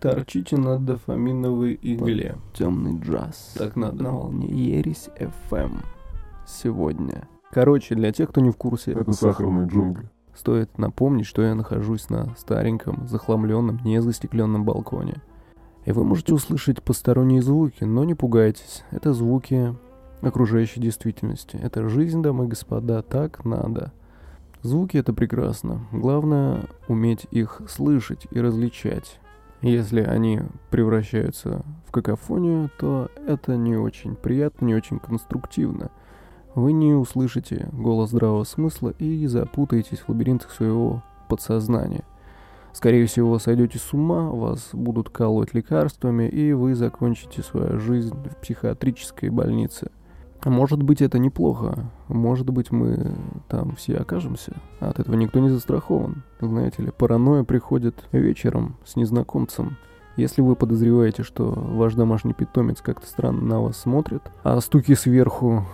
Торчите на дофаминовой игле. Темный джаз. Так надо. На волне Ересь FM. Сегодня. Короче, для тех, кто не в курсе, Это сахарные джунгли. стоит напомнить, что я нахожусь на стареньком, захламленном, незастекленном балконе. И вы можете услышать посторонние звуки, но не пугайтесь. Это звуки окружающей действительности. Это жизнь, дамы и господа, так надо. Звуки — это прекрасно. Главное — уметь их слышать и различать. Если они превращаются в какофонию, то это не очень приятно, не очень конструктивно. Вы не услышите голос здравого смысла и запутаетесь в лабиринтах своего подсознания. Скорее всего, сойдете с ума, вас будут колоть лекарствами, и вы закончите свою жизнь в психиатрической больнице. А Может быть, это неплохо. Может быть, мы там все окажемся. А От этого никто не застрахован. Знаете ли, паранойя приходит вечером с незнакомцем. Если вы подозреваете, что ваш домашний питомец как-то странно на вас смотрит, а стуки сверху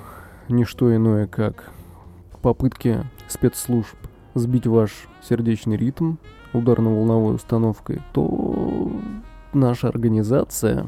не что иное, как попытки спецслужб сбить ваш сердечный ритм ударно-волновой установкой, то наша организация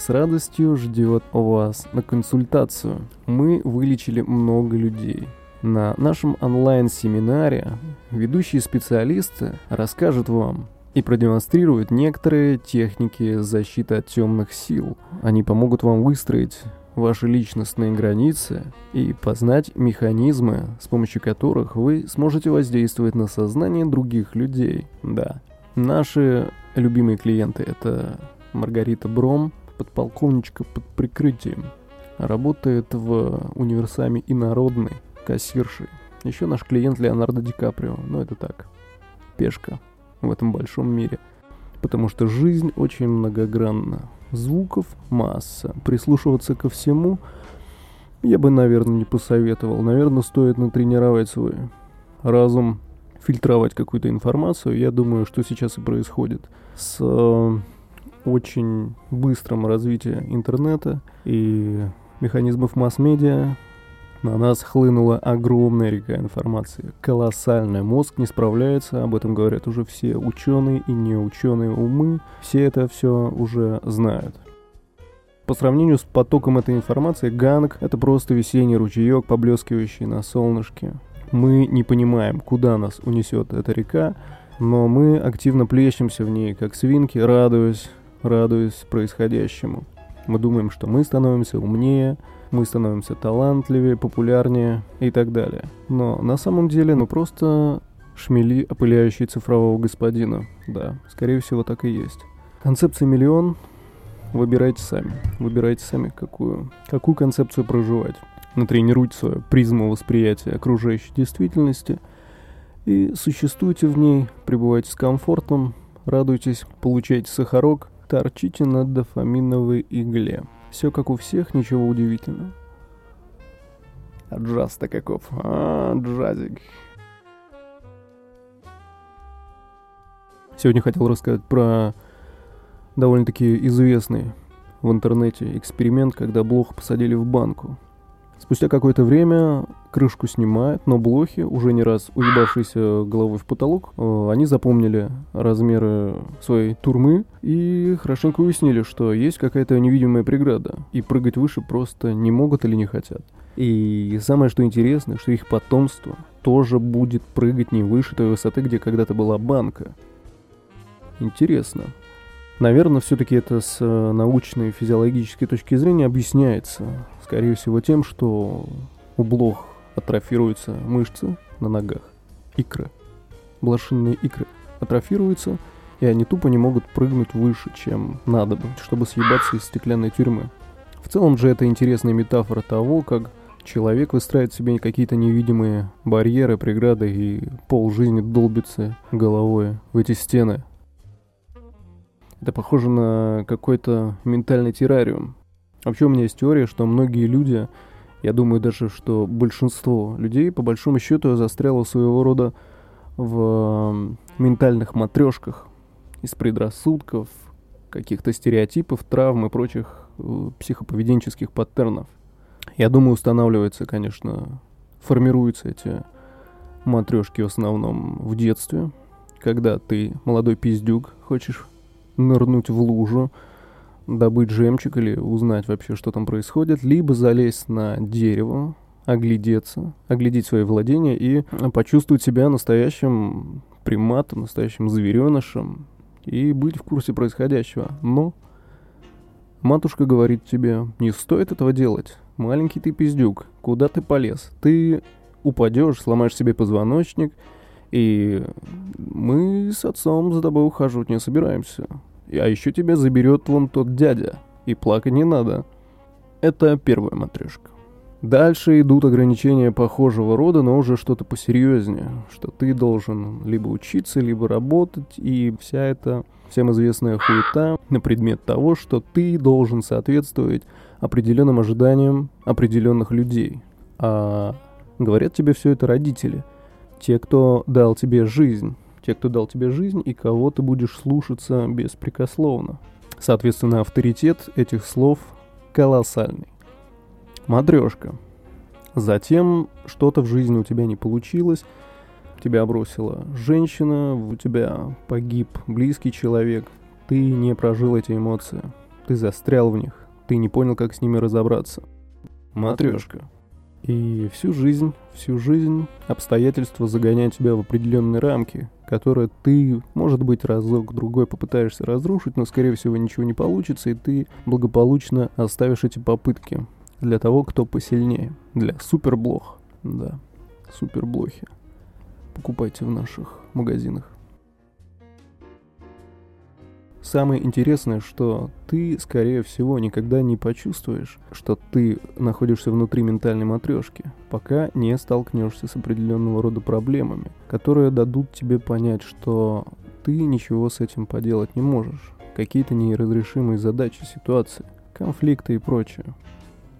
с радостью ждет вас на консультацию. Мы вылечили много людей. На нашем онлайн-семинаре ведущие специалисты расскажут вам и продемонстрируют некоторые техники защиты от темных сил. Они помогут вам выстроить ваши личностные границы и познать механизмы, с помощью которых вы сможете воздействовать на сознание других людей. Да. Наши любимые клиенты это Маргарита Бром, подполковничка под прикрытием. Работает в универсаме и народной кассиршей. Еще наш клиент Леонардо Ди Каприо. Но это так, пешка в этом большом мире. Потому что жизнь очень многогранна. Звуков масса. Прислушиваться ко всему я бы, наверное, не посоветовал. Наверное, стоит натренировать свой разум, фильтровать какую-то информацию. Я думаю, что сейчас и происходит с э, очень быстрым развитием интернета и механизмов масс-медиа на нас хлынула огромная река информации. Колоссальная. Мозг не справляется, об этом говорят уже все ученые и неученые умы. Все это все уже знают. По сравнению с потоком этой информации, Ганг — это просто весенний ручеек, поблескивающий на солнышке. Мы не понимаем, куда нас унесет эта река, но мы активно плещемся в ней, как свинки, радуясь, радуясь происходящему. Мы думаем, что мы становимся умнее, мы становимся талантливее, популярнее и так далее. Но на самом деле мы просто шмели, опыляющие цифрового господина. Да, скорее всего так и есть. Концепция миллион выбирайте сами. Выбирайте сами, какую, какую концепцию проживать. Натренируйте свою призму восприятия окружающей действительности и существуйте в ней, пребывайте с комфортом, радуйтесь, получайте сахарок, торчите на дофаминовой игле. Все как у всех, ничего удивительного. А джаз-то каков? А, джазик. Сегодня хотел рассказать про довольно-таки известный в интернете эксперимент, когда блох посадили в банку. Спустя какое-то время крышку снимают, но блохи, уже не раз уебавшиеся головой в потолок, э, они запомнили размеры своей турмы и хорошенько уяснили, что есть какая-то невидимая преграда, и прыгать выше просто не могут или не хотят. И самое что интересно, что их потомство тоже будет прыгать не выше той высоты, где когда-то была банка. Интересно. Наверное, все-таки это с э, научной физиологической точки зрения объясняется, скорее всего, тем, что у блох атрофируются мышцы на ногах, икры, блошинные икры атрофируются, и они тупо не могут прыгнуть выше, чем надо бы, чтобы съебаться из стеклянной тюрьмы. В целом же это интересная метафора того, как человек выстраивает себе какие-то невидимые барьеры, преграды, и пол жизни долбится головой в эти стены. Это похоже на какой-то ментальный террариум. Вообще у меня есть теория, что многие люди, я думаю даже, что большинство людей, по большому счету, застряло своего рода в ментальных матрешках из предрассудков, каких-то стереотипов, травм и прочих э, психоповеденческих паттернов. Я думаю, устанавливается, конечно, формируются эти матрешки в основном в детстве, когда ты молодой пиздюк, хочешь нырнуть в лужу, добыть жемчуг или узнать вообще, что там происходит, либо залезть на дерево, оглядеться, оглядеть свои владения и почувствовать себя настоящим приматом, настоящим зверенышем и быть в курсе происходящего. Но матушка говорит тебе, не стоит этого делать. Маленький ты пиздюк, куда ты полез? Ты упадешь, сломаешь себе позвоночник, и мы с отцом за тобой ухаживать не собираемся. А еще тебя заберет вон тот дядя, и плакать не надо. Это первая матрешка. Дальше идут ограничения похожего рода, но уже что-то посерьезнее, что ты должен либо учиться, либо работать, и вся эта всем известная хуета на предмет того, что ты должен соответствовать определенным ожиданиям определенных людей. А говорят тебе все это родители, те, кто дал тебе жизнь, те, кто дал тебе жизнь и кого ты будешь слушаться беспрекословно. Соответственно, авторитет этих слов колоссальный. Матрешка. Затем что-то в жизни у тебя не получилось, тебя бросила женщина, у тебя погиб близкий человек, ты не прожил эти эмоции, ты застрял в них, ты не понял, как с ними разобраться. Матрешка. И всю жизнь, всю жизнь обстоятельства загоняют тебя в определенные рамки, которые ты, может быть, разок-другой попытаешься разрушить, но, скорее всего, ничего не получится, и ты благополучно оставишь эти попытки для того, кто посильнее. Для суперблох. Да, суперблохи. Покупайте в наших магазинах. Самое интересное, что ты, скорее всего, никогда не почувствуешь, что ты находишься внутри ментальной матрешки, пока не столкнешься с определенного рода проблемами, которые дадут тебе понять, что ты ничего с этим поделать не можешь. Какие-то неразрешимые задачи, ситуации, конфликты и прочее.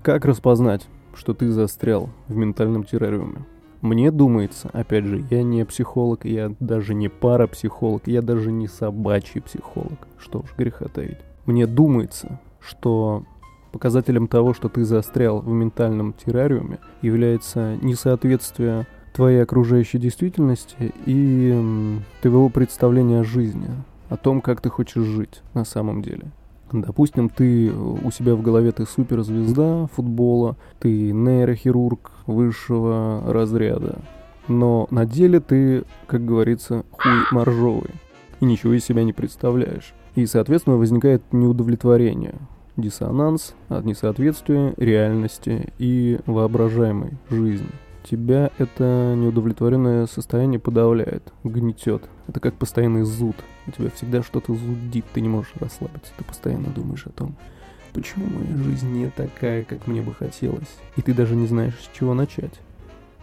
Как распознать, что ты застрял в ментальном террариуме? Мне думается, опять же, я не психолог, я даже не парапсихолог, я даже не собачий психолог. Что уж греха таить. Мне думается, что показателем того, что ты застрял в ментальном террариуме, является несоответствие твоей окружающей действительности и твоего представления о жизни, о том, как ты хочешь жить на самом деле. Допустим, ты э, у себя в голове ты суперзвезда футбола, ты нейрохирург высшего разряда, но на деле ты, как говорится, хуй моржовый и ничего из себя не представляешь. И, соответственно, возникает неудовлетворение, диссонанс от несоответствия реальности и воображаемой жизни тебя это неудовлетворенное состояние подавляет, гнетет. Это как постоянный зуд. У тебя всегда что-то зудит, ты не можешь расслабиться. Ты постоянно думаешь о том, почему моя жизнь не такая, как мне бы хотелось. И ты даже не знаешь, с чего начать.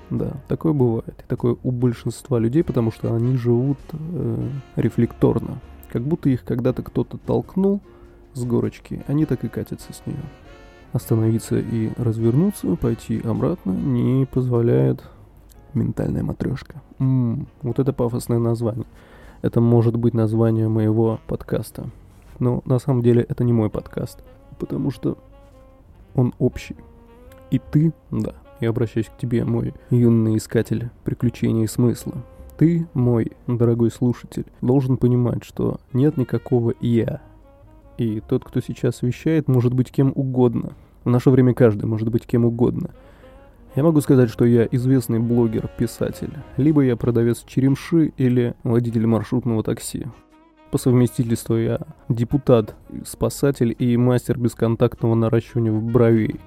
Да, такое бывает. И такое у большинства людей, потому что они живут э, рефлекторно. Как будто их когда-то кто-то толкнул с горочки, они так и катятся с нее. Остановиться и развернуться, пойти обратно не позволяет ментальная матрешка. М-м, вот это пафосное название. Это может быть название моего подкаста. Но на самом деле это не мой подкаст, потому что он общий. И ты, да, я обращаюсь к тебе, мой юный искатель приключений и смысла. Ты, мой дорогой слушатель, должен понимать, что нет никакого «я», и тот, кто сейчас вещает, может быть кем угодно. В наше время каждый может быть кем угодно. Я могу сказать, что я известный блогер, писатель. Либо я продавец черемши или водитель маршрутного такси. По совместительству я депутат, спасатель и мастер бесконтактного наращивания в бровей.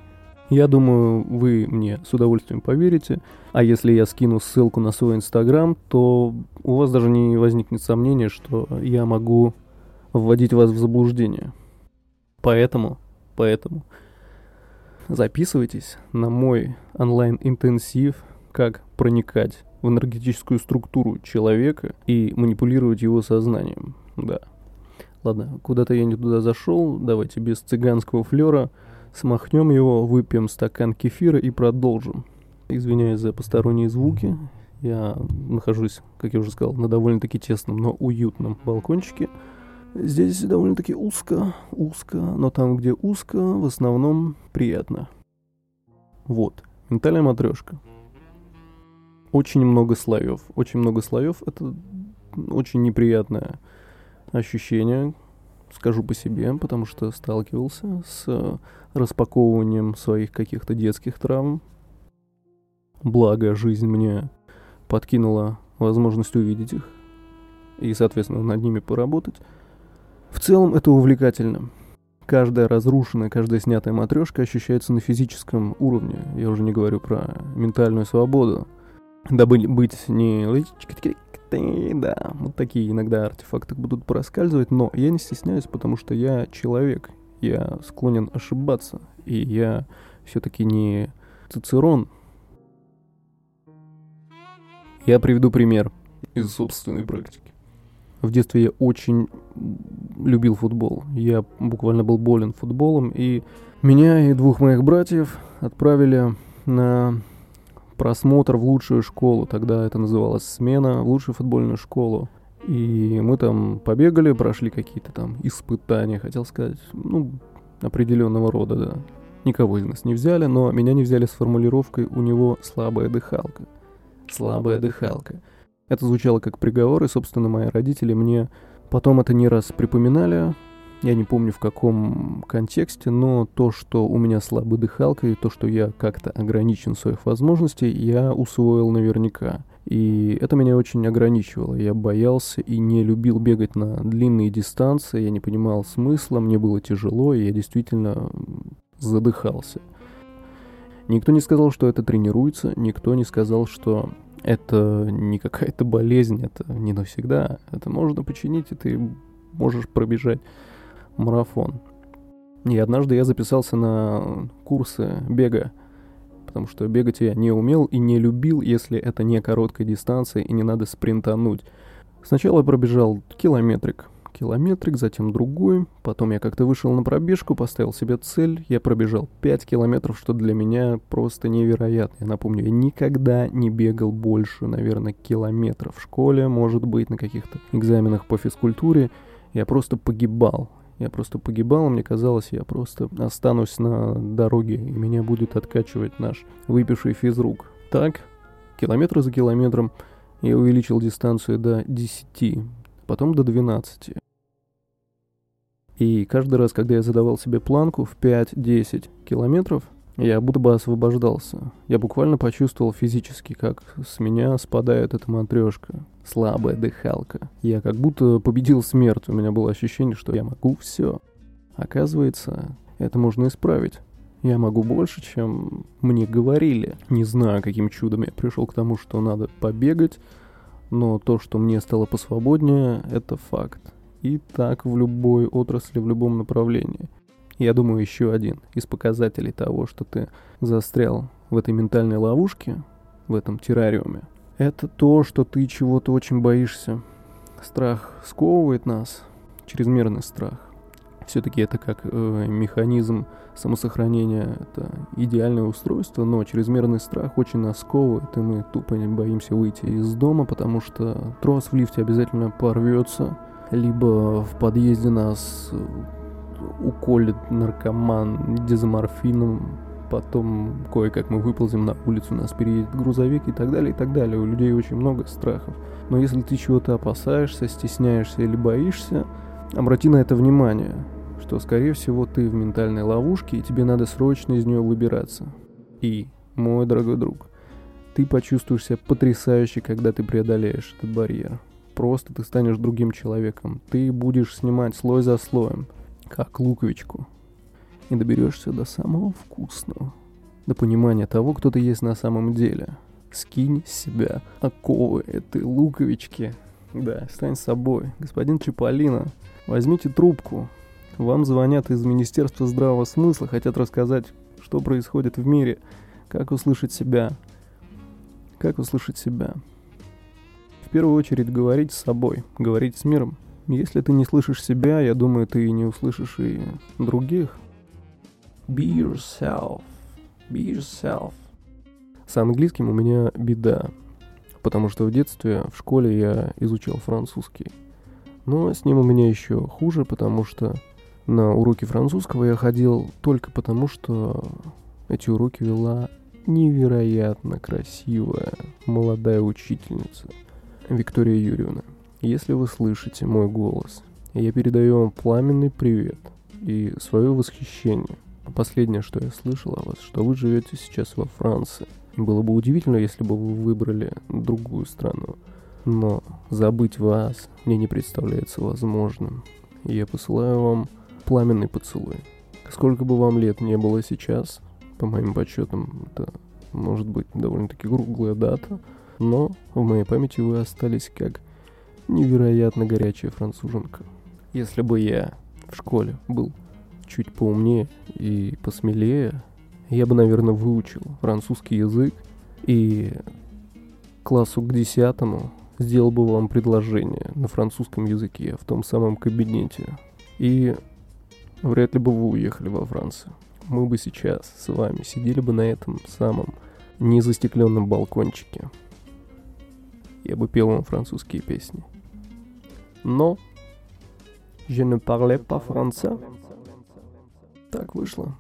Я думаю, вы мне с удовольствием поверите. А если я скину ссылку на свой инстаграм, то у вас даже не возникнет сомнения, что я могу вводить вас в заблуждение. Поэтому, поэтому записывайтесь на мой онлайн-интенсив «Как проникать в энергетическую структуру человека и манипулировать его сознанием». Да. Ладно, куда-то я не туда зашел, давайте без цыганского флера смахнем его, выпьем стакан кефира и продолжим. Извиняюсь за посторонние звуки, я нахожусь, как я уже сказал, на довольно-таки тесном, но уютном балкончике – Здесь довольно-таки узко, узко, но там, где узко, в основном приятно. Вот, ментальная матрешка. очень много слоев. Очень много слоев — это очень неприятное ощущение, скажу по себе, потому что сталкивался с распаковыванием своих каких-то детских травм. Благо, жизнь мне подкинула возможность увидеть их и, соответственно, над ними поработать. В целом это увлекательно. Каждая разрушенная, каждая снятая матрешка ощущается на физическом уровне. Я уже не говорю про ментальную свободу. Дабы быть не да, вот такие иногда артефакты будут проскальзывать, но я не стесняюсь, потому что я человек, я склонен ошибаться, и я все-таки не Цицерон. Я приведу пример из собственной практики. В детстве я очень любил футбол. Я буквально был болен футболом, и меня и двух моих братьев отправили на просмотр в лучшую школу. Тогда это называлось смена в лучшую футбольную школу. И мы там побегали, прошли какие-то там испытания, хотел сказать, ну, определенного рода, да. Никого из нас не взяли, но меня не взяли с формулировкой «у него слабая дыхалка». Слабая дыхалка. Это звучало как приговор, и, собственно, мои родители мне потом это не раз припоминали, я не помню в каком контексте, но то, что у меня слабая дыхалка и то, что я как-то ограничен в своих возможностей, я усвоил наверняка. И это меня очень ограничивало. Я боялся и не любил бегать на длинные дистанции, я не понимал смысла, мне было тяжело, и я действительно задыхался. Никто не сказал, что это тренируется, никто не сказал, что это не какая-то болезнь, это не навсегда. Это можно починить, и ты можешь пробежать марафон. И однажды я записался на курсы бега, потому что бегать я не умел и не любил, если это не короткая дистанция и не надо спринтануть. Сначала я пробежал километрик, километрик, затем другой, потом я как-то вышел на пробежку, поставил себе цель, я пробежал 5 километров, что для меня просто невероятно. Я напомню, я никогда не бегал больше, наверное, километров в школе, может быть, на каких-то экзаменах по физкультуре. Я просто погибал. Я просто погибал, мне казалось, я просто останусь на дороге, и меня будет откачивать наш выпивший физрук. Так, километр за километром я увеличил дистанцию до 10, потом до 12. И каждый раз, когда я задавал себе планку в 5-10 километров, я будто бы освобождался. Я буквально почувствовал физически, как с меня спадает эта матрешка. Слабая дыхалка. Я как будто победил смерть. У меня было ощущение, что я могу все. Оказывается, это можно исправить. Я могу больше, чем мне говорили. Не знаю, каким чудом я пришел к тому, что надо побегать, но то, что мне стало посвободнее, это факт. И так в любой отрасли, в любом направлении – я думаю, еще один из показателей того, что ты застрял в этой ментальной ловушке, в этом террариуме, это то, что ты чего-то очень боишься. Страх сковывает нас, чрезмерный страх. Все-таки это как э, механизм самосохранения, это идеальное устройство, но чрезмерный страх очень нас сковывает, и мы тупо не боимся выйти из дома, потому что трос в лифте обязательно порвется, либо в подъезде нас уколет наркоман дезоморфином, потом кое-как мы выползем на улицу, нас переедет грузовик и так далее, и так далее. У людей очень много страхов. Но если ты чего-то опасаешься, стесняешься или боишься, обрати на это внимание, что, скорее всего, ты в ментальной ловушке, и тебе надо срочно из нее выбираться. И, мой дорогой друг, ты почувствуешь себя потрясающе, когда ты преодолеешь этот барьер. Просто ты станешь другим человеком. Ты будешь снимать слой за слоем – как луковичку, и доберешься до самого вкусного, до понимания того, кто ты есть на самом деле. Скинь с себя оковы этой луковички. Да, стань собой. Господин Чиполлино, возьмите трубку. Вам звонят из Министерства здравого смысла, хотят рассказать, что происходит в мире, как услышать себя. Как услышать себя. В первую очередь говорить с собой, говорить с миром. Если ты не слышишь себя, я думаю, ты не услышишь и других. Be yourself. Be yourself. С английским у меня беда, потому что в детстве в школе я изучал французский. Но с ним у меня еще хуже, потому что на уроки французского я ходил только потому, что эти уроки вела невероятно красивая молодая учительница Виктория Юрьевна. Если вы слышите мой голос, я передаю вам пламенный привет и свое восхищение. Последнее, что я слышал о вас, что вы живете сейчас во Франции. Было бы удивительно, если бы вы выбрали другую страну. Но забыть вас мне не представляется возможным. Я посылаю вам пламенный поцелуй. Сколько бы вам лет не было сейчас, по моим подсчетам, это может быть довольно-таки круглая дата, но в моей памяти вы остались как невероятно горячая француженка. Если бы я в школе был чуть поумнее и посмелее, я бы, наверное, выучил французский язык и классу к десятому сделал бы вам предложение на французском языке в том самом кабинете. И вряд ли бы вы уехали во Францию. Мы бы сейчас с вами сидели бы на этом самом незастекленном балкончике. Я бы пел вам французские песни. Но je ne parlais pas français. Так вышло.